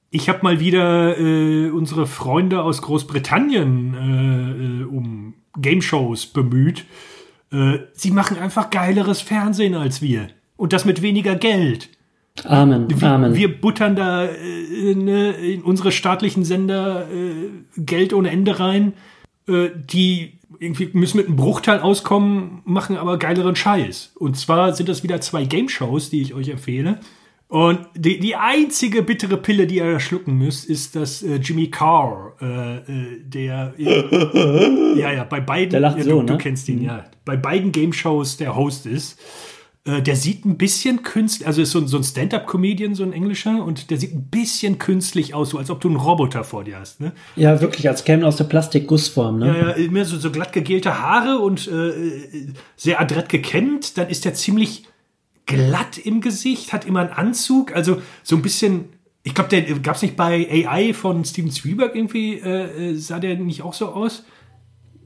ich habe mal wieder äh, unsere Freunde aus Großbritannien äh, äh, um Game Shows bemüht. sie machen einfach geileres Fernsehen als wir. Und das mit weniger Geld. Amen, wir, Amen. Wir buttern da äh, ne, in unsere staatlichen Sender äh, Geld ohne Ende rein. Äh, die irgendwie müssen mit einem Bruchteil auskommen, machen aber geileren Scheiß. Und zwar sind das wieder zwei Game-Shows, die ich euch empfehle. Und die, die einzige bittere Pille, die ihr schlucken müsst, ist, dass äh, Jimmy Carr, äh, äh der ja ja bei beiden, der lacht ja, so, du, ne? du kennst ihn ja, bei beiden Game Shows der Host ist. Äh, der sieht ein bisschen künstlich, also ist so, so ein Stand-up-Comedian, so ein englischer, und der sieht ein bisschen künstlich aus, so als ob du einen Roboter vor dir hast. Ne? Ja, wirklich, als kämen aus der Plastikgussform. Ne? Ja, ja, immer so, so glatt gegelte Haare und äh, sehr adrett gekämmt. Dann ist der ziemlich glatt im Gesicht, hat immer einen Anzug, also so ein bisschen. Ich glaube, der gab es nicht bei AI von Steven Spielberg irgendwie, äh, äh, sah der nicht auch so aus?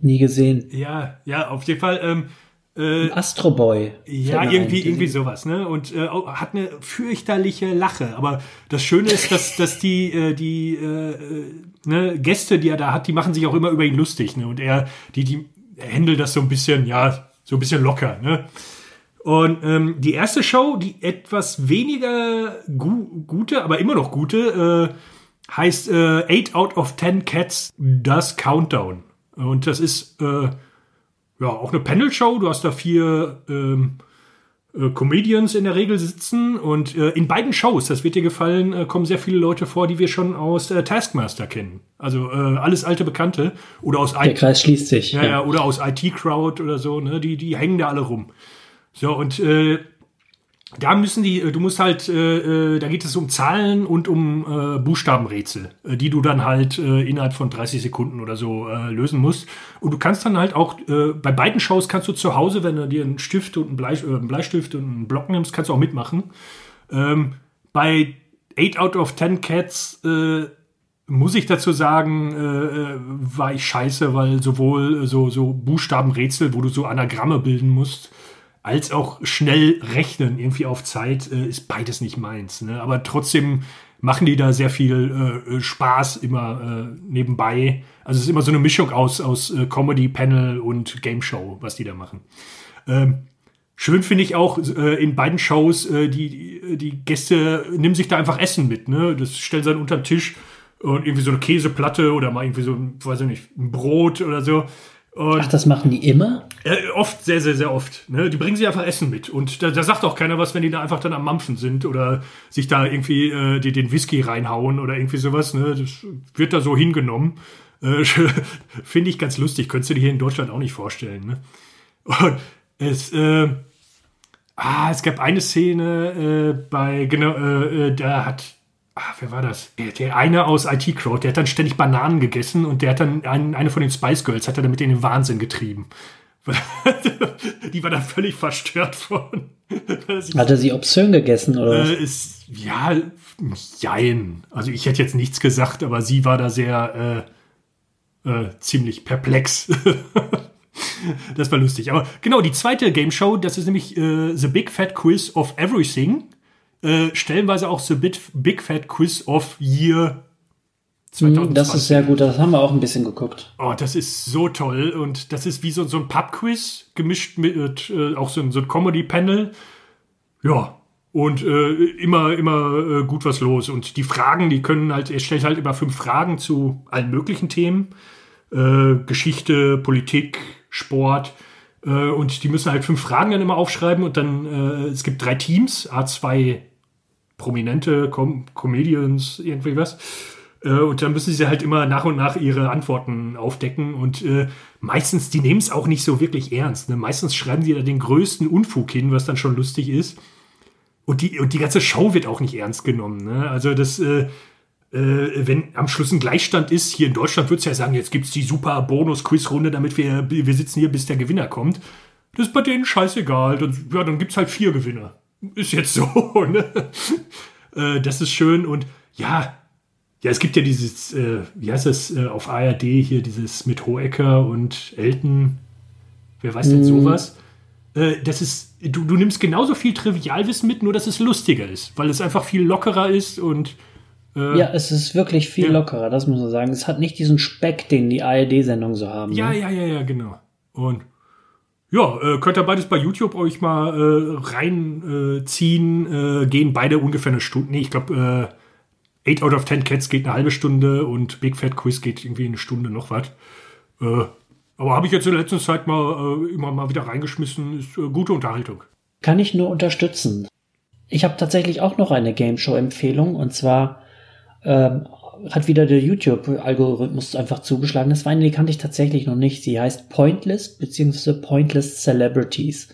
Nie gesehen. Ja, ja, auf jeden Fall. Ähm, äh, Astro Boy. Ja, irgendwie, irgendwie sowas, ne? Und äh, hat eine fürchterliche Lache. Aber das Schöne ist, dass, dass die, äh, die äh, ne, Gäste, die er da hat, die machen sich auch immer über ihn lustig, ne? Und er, die, die händelt das so ein bisschen, ja, so ein bisschen locker, ne? Und ähm, die erste Show, die etwas weniger gu gute, aber immer noch gute, äh, heißt äh, Eight out of Ten Cats Does Countdown. Und das ist äh, ja, auch eine Panel-Show. Du hast da vier ähm, äh, Comedians in der Regel sitzen und äh, in beiden Shows, das wird dir gefallen, äh, kommen sehr viele Leute vor, die wir schon aus äh, Taskmaster kennen. Also äh, alles alte Bekannte oder aus Der Kreis schließt sich. Ja, ja. oder aus IT Crowd oder so, ne? Die, die hängen da alle rum. So, und äh, da müssen die, du musst halt, äh, äh, da geht es um Zahlen und um äh, Buchstabenrätsel, äh, die du dann halt äh, innerhalb von 30 Sekunden oder so äh, lösen musst. Und du kannst dann halt auch, äh, bei beiden Shows kannst du zu Hause, wenn du dir einen Stift und einen, Blei, äh, einen Bleistift und einen Block nimmst, kannst du auch mitmachen. Ähm, bei 8 out of 10 Cats äh, muss ich dazu sagen, äh, war ich scheiße, weil sowohl so, so Buchstabenrätsel, wo du so Anagramme bilden musst, als auch schnell rechnen, irgendwie auf Zeit, äh, ist beides nicht meins. Ne? Aber trotzdem machen die da sehr viel äh, Spaß immer äh, nebenbei. Also es ist immer so eine Mischung aus, aus äh, Comedy, Panel und Game Show, was die da machen. Ähm, schön finde ich auch äh, in beiden Shows, äh, die, die Gäste nehmen sich da einfach Essen mit. Ne? Das stellen sie dann unter den Tisch und irgendwie so eine Käseplatte oder mal irgendwie so, weiß ich nicht, ein Brot oder so. Und Ach, das machen die immer? Äh, oft, sehr, sehr, sehr oft. Ne? Die bringen sie einfach Essen mit. Und da, da, sagt auch keiner was, wenn die da einfach dann am Mampfen sind oder sich da irgendwie äh, die, den Whisky reinhauen oder irgendwie sowas. Ne? Das wird da so hingenommen. Äh, Finde ich ganz lustig. Könntest du dir hier in Deutschland auch nicht vorstellen. Ne? Und es, äh, ah, es gab eine Szene äh, bei, genau, äh, äh, da hat ah, wer war das? Der, der eine aus IT Crowd, der hat dann ständig Bananen gegessen und der hat dann einen, eine von den Spice Girls hat er damit in den Wahnsinn getrieben. Die war da völlig verstört von. Hat er sie obszön gegessen oder? Äh, ist, ja, jein. Also ich hätte jetzt nichts gesagt, aber sie war da sehr äh, äh, ziemlich perplex. das war lustig. Aber genau, die zweite Game Show, das ist nämlich äh, The Big Fat Quiz of Everything. Äh, stellenweise auch so Big, Big Fat Quiz of Year 2020. Hm, das ist sehr gut, das haben wir auch ein bisschen geguckt. Oh, das ist so toll und das ist wie so, so ein Pub-Quiz gemischt mit äh, auch so ein, so ein Comedy-Panel. Ja, und äh, immer, immer äh, gut was los. Und die Fragen, die können halt, er stellt halt immer fünf Fragen zu allen möglichen Themen. Äh, Geschichte, Politik, Sport. Äh, und die müssen halt fünf Fragen dann immer aufschreiben und dann, äh, es gibt drei Teams, A2 prominente Com Comedians, irgendwie was. Äh, und dann müssen sie halt immer nach und nach ihre Antworten aufdecken. Und äh, meistens, die nehmen es auch nicht so wirklich ernst. Ne? Meistens schreiben sie da den größten Unfug hin, was dann schon lustig ist. Und die, und die ganze Show wird auch nicht ernst genommen. Ne? Also das, äh, äh, wenn am Schluss ein Gleichstand ist, hier in Deutschland würde es ja sagen, jetzt gibt es die super Bonus-Quiz-Runde, damit wir, wir sitzen hier, bis der Gewinner kommt. Das ist bei denen scheißegal. Dann, ja, dann gibt es halt vier Gewinner. Ist jetzt so, ne? äh, das ist schön und ja, Ja, es gibt ja dieses, äh, wie heißt das, äh, auf ARD hier, dieses mit Hohecker und Elton. Wer weiß denn mm. sowas? Äh, das ist, du, du nimmst genauso viel Trivialwissen mit, nur dass es lustiger ist, weil es einfach viel lockerer ist und. Äh, ja, es ist wirklich viel ja. lockerer, das muss man sagen. Es hat nicht diesen Speck, den die ARD-Sendungen so haben. Ja, ne? ja, ja, ja, genau. Und ja, äh, könnt ihr beides bei YouTube euch mal äh, reinziehen. Gehen beide ungefähr eine Stunde. Nee, ich glaube, äh, 8 out of 10 Cats geht eine halbe Stunde und Big Fat Quiz geht irgendwie eine Stunde noch was. Äh, aber habe ich jetzt in der letzten Zeit mal äh, immer mal wieder reingeschmissen. Ist äh, gute Unterhaltung. Kann ich nur unterstützen. Ich habe tatsächlich auch noch eine Game Show Empfehlung und zwar ähm, hat wieder der YouTube-Algorithmus einfach zugeschlagen. Das war eine, die kannte ich tatsächlich noch nicht. Sie heißt Pointless bzw. Pointless Celebrities.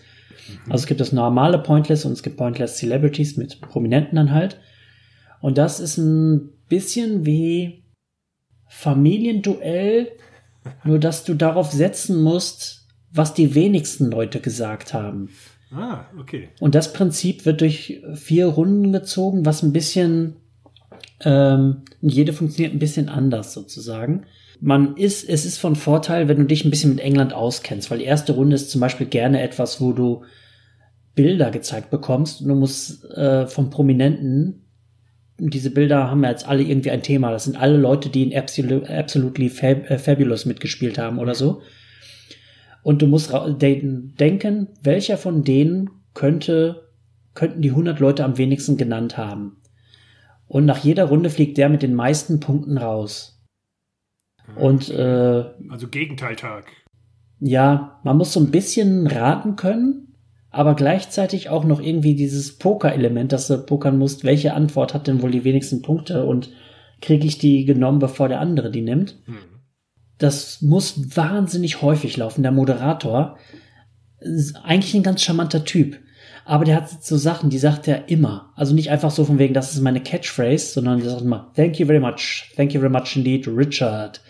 Mhm. Also es gibt das normale Pointless und es gibt Pointless Celebrities mit Prominenten dann halt. Und das ist ein bisschen wie Familienduell nur, dass du darauf setzen musst, was die wenigsten Leute gesagt haben. Ah, okay. Und das Prinzip wird durch vier Runden gezogen, was ein bisschen, ähm, jede funktioniert ein bisschen anders sozusagen. Man ist, es ist von Vorteil, wenn du dich ein bisschen mit England auskennst, weil die erste Runde ist zum Beispiel gerne etwas, wo du Bilder gezeigt bekommst und du musst äh, vom Prominenten diese Bilder haben ja jetzt alle irgendwie ein Thema. Das sind alle Leute, die in Absol Absolutely Fab äh, Fabulous mitgespielt haben oder so. Und du musst denken, welcher von denen könnte, könnten die 100 Leute am wenigsten genannt haben. Und nach jeder Runde fliegt der mit den meisten Punkten raus. Und äh, also Gegenteiltag. Ja, man muss so ein bisschen raten können, aber gleichzeitig auch noch irgendwie dieses Poker-Element, dass du pokern musst, welche Antwort hat denn wohl die wenigsten Punkte und kriege ich die genommen, bevor der andere die nimmt. Hm. Das muss wahnsinnig häufig laufen. Der Moderator ist eigentlich ein ganz charmanter Typ. Aber der hat so Sachen, die sagt er immer. Also nicht einfach so von wegen, das ist meine Catchphrase, sondern der sagt immer, thank you very much, thank you very much indeed, Richard.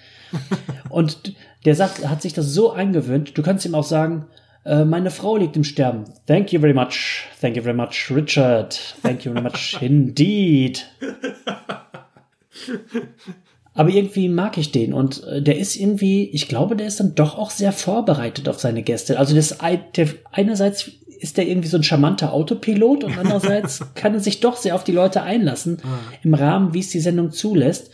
und der sagt, hat sich das so eingewöhnt, du kannst ihm auch sagen, äh, meine Frau liegt im Sterben. Thank you very much. Thank you very much, Richard. Thank you very much indeed. Aber irgendwie mag ich den und äh, der ist irgendwie, ich glaube, der ist dann doch auch sehr vorbereitet auf seine Gäste. Also das, der, einerseits ist der irgendwie so ein charmanter Autopilot und andererseits kann er sich doch sehr auf die Leute einlassen ah. im Rahmen, wie es die Sendung zulässt.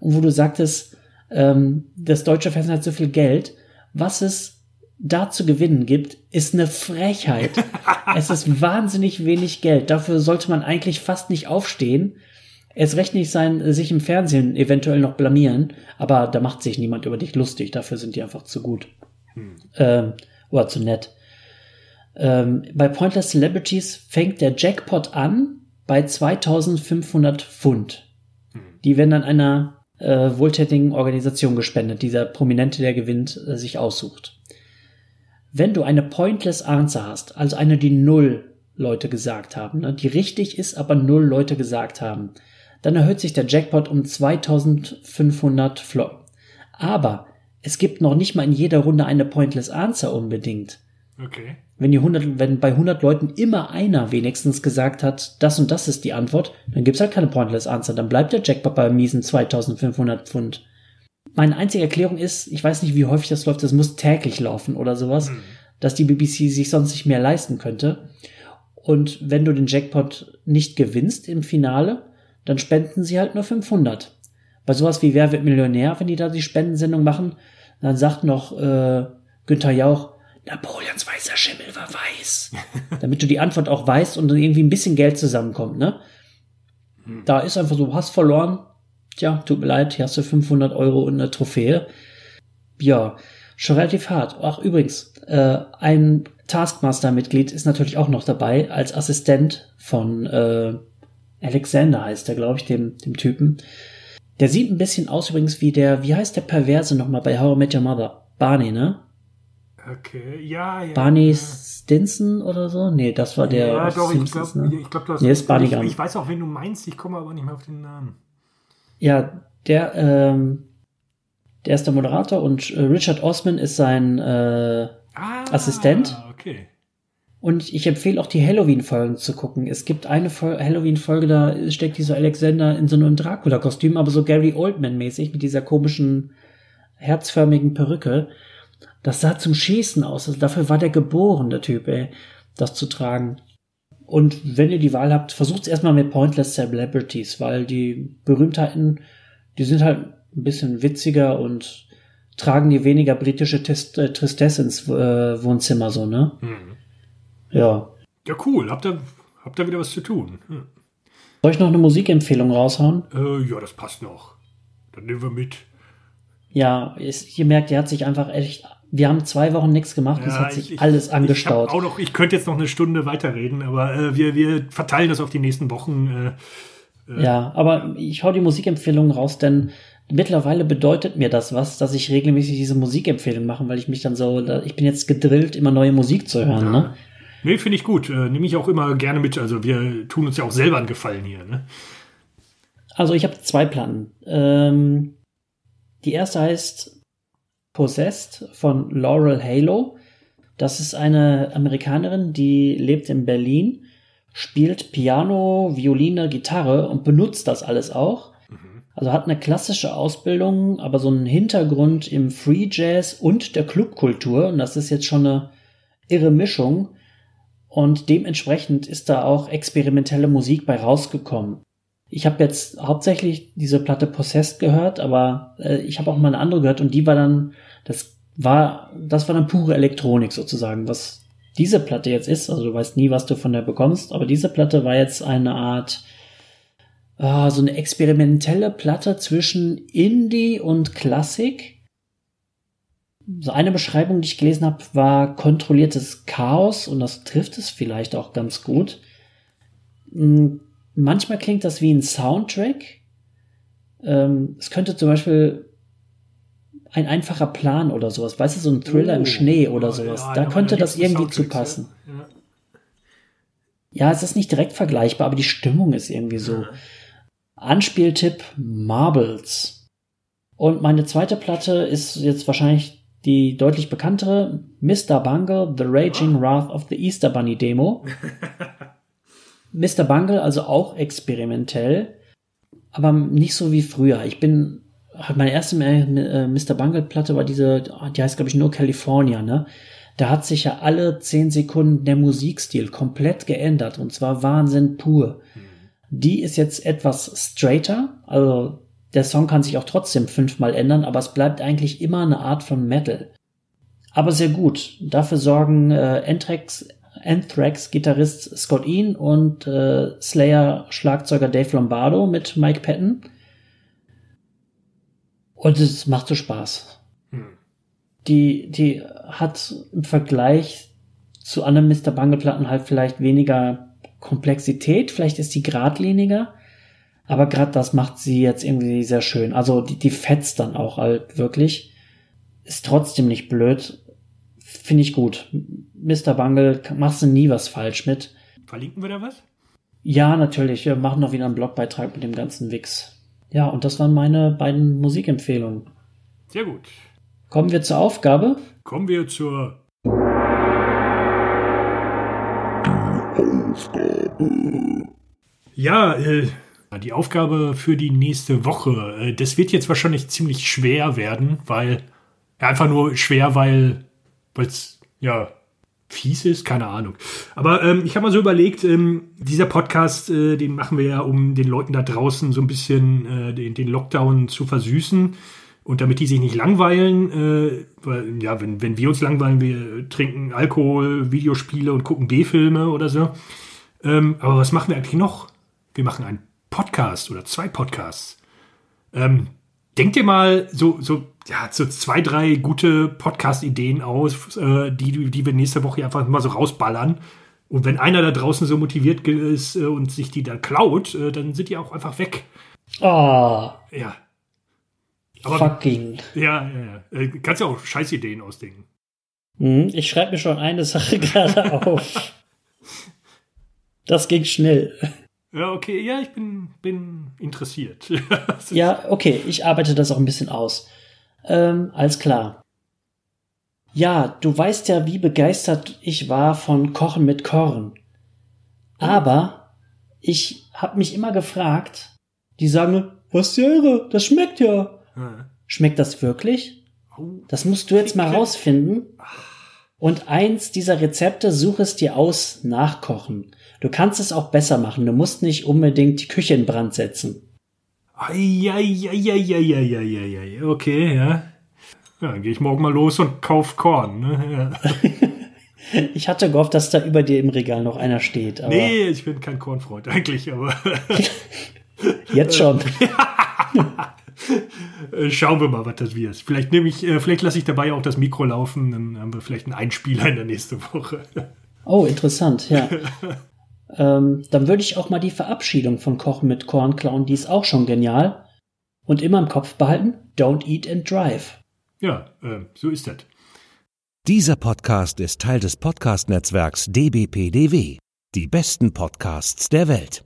Und wo du sagtest, ähm, das deutsche Fernsehen hat so viel Geld. Was ist, da zu gewinnen gibt, ist eine Frechheit. es ist wahnsinnig wenig Geld. Dafür sollte man eigentlich fast nicht aufstehen. Es recht nicht sein, sich im Fernsehen eventuell noch blamieren, aber da macht sich niemand über dich lustig. Dafür sind die einfach zu gut. Hm. Ähm, oder zu nett. Ähm, bei Pointless Celebrities fängt der Jackpot an bei 2500 Pfund. Hm. Die werden dann einer äh, wohltätigen Organisation gespendet, dieser Prominente, der gewinnt, äh, sich aussucht. Wenn du eine pointless Answer hast, also eine, die null Leute gesagt haben, ne, die richtig ist, aber null Leute gesagt haben, dann erhöht sich der Jackpot um 2500 Flop. Aber es gibt noch nicht mal in jeder Runde eine Pointless Answer unbedingt. Okay. Wenn, die 100, wenn bei 100 Leuten immer einer wenigstens gesagt hat, das und das ist die Antwort, dann gibt's halt keine Pointless Answer. Dann bleibt der Jackpot bei miesen 2500 Pfund. Meine einzige Erklärung ist, ich weiß nicht, wie häufig das läuft, das muss täglich laufen oder sowas, mhm. dass die BBC sich sonst nicht mehr leisten könnte. Und wenn du den Jackpot nicht gewinnst im Finale, dann spenden sie halt nur 500. Bei sowas wie Wer wird Millionär, wenn die da die Spendensendung machen, dann sagt noch äh, Günther Jauch, Napoleons weißer Schimmel war weiß. Damit du die Antwort auch weißt und dann irgendwie ein bisschen Geld zusammenkommt, ne? Hm. Da ist einfach so, hast verloren, Tja, tut mir leid, hier hast du 500 Euro und eine Trophäe. Ja, schon relativ hart. Ach, übrigens, äh, ein Taskmaster-Mitglied ist natürlich auch noch dabei als Assistent von äh, Alexander heißt er, glaube ich, dem, dem Typen. Der sieht ein bisschen aus übrigens wie der, wie heißt der Perverse nochmal bei How I Met Your Mother? Barney, ne? Okay, ja, ja. Barney ja. Stinson oder so? Nee, das war der. Ja, doch, Simpsons, ich glaube, ne? ich, glaub, nee, ist Barney ich, ich weiß auch, wen du meinst, ich komme aber nicht mehr auf den Namen. Ja, der, ähm, der ist der Moderator und äh, Richard Osman ist sein äh, ah, Assistent. Okay. Und ich empfehle auch die Halloween-Folgen zu gucken. Es gibt eine Halloween-Folge, da steckt dieser Alexander in so einem Dracula-Kostüm, aber so Gary Oldman-mäßig mit dieser komischen, herzförmigen Perücke. Das sah zum Schießen aus. Also dafür war der geboren, der Typ, ey, das zu tragen. Und wenn ihr die Wahl habt, versucht es erstmal mit Pointless Celebrities, weil die Berühmtheiten, die sind halt ein bisschen witziger und tragen die weniger britische Test, äh, Tristesse ins äh, Wohnzimmer so, ne? Mhm. Ja. Ja, cool. Habt ihr, habt ihr wieder was zu tun? Hm. Soll ich noch eine Musikempfehlung raushauen? Äh, ja, das passt noch. Dann nehmen wir mit. Ja, ist, ihr merkt, ihr hat sich einfach echt. Wir haben zwei Wochen nichts gemacht ja, und es hat sich ich, alles angestaut. Ich, auch noch, ich könnte jetzt noch eine Stunde weiterreden, aber äh, wir, wir verteilen das auf die nächsten Wochen. Äh, äh. ja, aber ich hau die Musikempfehlungen raus, denn mittlerweile bedeutet mir das was, dass ich regelmäßig diese Musikempfehlungen mache, weil ich mich dann so, ich bin jetzt gedrillt, immer neue Musik zu hören. Ja. Ne? Nee, finde ich gut. Äh, Nehme ich auch immer gerne mit. Also wir tun uns ja auch selber einen Gefallen hier. Ne? Also ich habe zwei Platten. Ähm, die erste heißt Possessed von Laurel Halo. Das ist eine Amerikanerin, die lebt in Berlin, spielt Piano, Violine, Gitarre und benutzt das alles auch. Mhm. Also hat eine klassische Ausbildung, aber so einen Hintergrund im Free Jazz und der Clubkultur. Und das ist jetzt schon eine irre Mischung. Und dementsprechend ist da auch experimentelle Musik bei rausgekommen. Ich habe jetzt hauptsächlich diese Platte Possessed gehört, aber äh, ich habe auch mal eine andere gehört und die war dann, das war, das war dann pure Elektronik sozusagen, was diese Platte jetzt ist. Also du weißt nie, was du von der bekommst, aber diese Platte war jetzt eine Art, äh, so eine experimentelle Platte zwischen Indie und Klassik so eine Beschreibung, die ich gelesen habe, war kontrolliertes Chaos und das trifft es vielleicht auch ganz gut. Hm, manchmal klingt das wie ein Soundtrack. Ähm, es könnte zum Beispiel ein einfacher Plan oder sowas, weißt du, so ein Thriller oh, im Schnee oder sowas. Ja, da ja, könnte das irgendwie zu passen. Ja. ja, es ist nicht direkt vergleichbar, aber die Stimmung ist irgendwie so. Anspieltipp Marbles. Und meine zweite Platte ist jetzt wahrscheinlich die deutlich bekanntere Mr. Bungle, The Raging Wrath of the Easter Bunny Demo. Mr. Bungle also auch experimentell, aber nicht so wie früher. Ich bin, meine erste Mr. Bungle Platte war diese, die heißt glaube ich nur California, ne? Da hat sich ja alle zehn Sekunden der Musikstil komplett geändert und zwar Wahnsinn pur. Mhm. Die ist jetzt etwas straighter, also der Song kann sich auch trotzdem fünfmal ändern, aber es bleibt eigentlich immer eine Art von Metal. Aber sehr gut. Dafür sorgen äh, Anthrax, Anthrax Gitarrist Scott Ian und äh, Slayer Schlagzeuger Dave Lombardo mit Mike Patton. Und es macht so Spaß. Hm. Die, die hat im Vergleich zu anderen Mr. Bungle Platten halt vielleicht weniger Komplexität, vielleicht ist die geradliniger, aber gerade das macht sie jetzt irgendwie sehr schön. Also die, die fetzt dann auch halt wirklich. Ist trotzdem nicht blöd. Finde ich gut. Mr. Bungle, machst du nie was falsch mit. Verlinken wir da was? Ja, natürlich. Wir machen noch wieder einen Blogbeitrag mit dem ganzen Wix. Ja, und das waren meine beiden Musikempfehlungen. Sehr gut. Kommen wir zur Aufgabe. Kommen wir zur Aufgabe. Ja, äh, die Aufgabe für die nächste Woche, äh, das wird jetzt wahrscheinlich ziemlich schwer werden, weil ja, einfach nur schwer, weil es ja fies ist, keine Ahnung. Aber ähm, ich habe mal so überlegt, ähm, dieser Podcast, äh, den machen wir ja, um den Leuten da draußen so ein bisschen äh, den, den, Lockdown zu versüßen und damit die sich nicht langweilen. Äh, weil, ja, wenn, wenn wir uns langweilen, wir trinken Alkohol, Videospiele und gucken B-Filme oder so. Ähm, aber was machen wir eigentlich noch? Wir machen einen Podcast oder zwei Podcasts. Ähm, denkt ihr mal so, so, ja, so zwei, drei gute Podcast-Ideen aus, äh, die, die wir nächste Woche einfach mal so rausballern. Und wenn einer da draußen so motiviert ist äh, und sich die dann klaut, äh, dann sind die auch einfach weg. Oh. Ja. Aber, Fucking. Ja, ja, ja. Äh, kannst ja auch Scheißideen ausdenken. Hm, ich schreibe mir schon eine Sache gerade auf. Das ging schnell. Ja, okay, ja, ich bin, bin interessiert. ja, okay, ich arbeite das auch ein bisschen aus. Ähm, alles klar. Ja, du weißt ja, wie begeistert ich war von Kochen mit Korn. Aber ich habe mich immer gefragt, die sagen, was ja irre, das schmeckt ja. Ja. Schmeckt das wirklich? Oh. Das musst du jetzt mal rausfinden. Und eins dieser Rezepte such es dir aus, nachkochen. Du kannst es auch besser machen. Du musst nicht unbedingt die Küche in Brand setzen. Eieieiei. Okay, ja. Ja, dann gehe ich morgen mal los und kauf Korn. Ne? Ja. Ich hatte gehofft, dass da über dir im Regal noch einer steht. Aber Nee, ich bin kein Kornfreund eigentlich, aber jetzt schon. äh, schauen wir mal, was das wird. Vielleicht nehme ich, äh, vielleicht lasse ich dabei auch das Mikro laufen, dann haben wir vielleicht einen Einspieler in der nächsten Woche. Oh, interessant, ja. ähm, dann würde ich auch mal die Verabschiedung von Kochen mit Korn klauen. Die ist auch schon genial. Und immer im Kopf behalten, don't eat and drive. Ja, äh, so ist das. Dieser Podcast ist Teil des Podcast-Netzwerks dbpdw. Die besten Podcasts der Welt.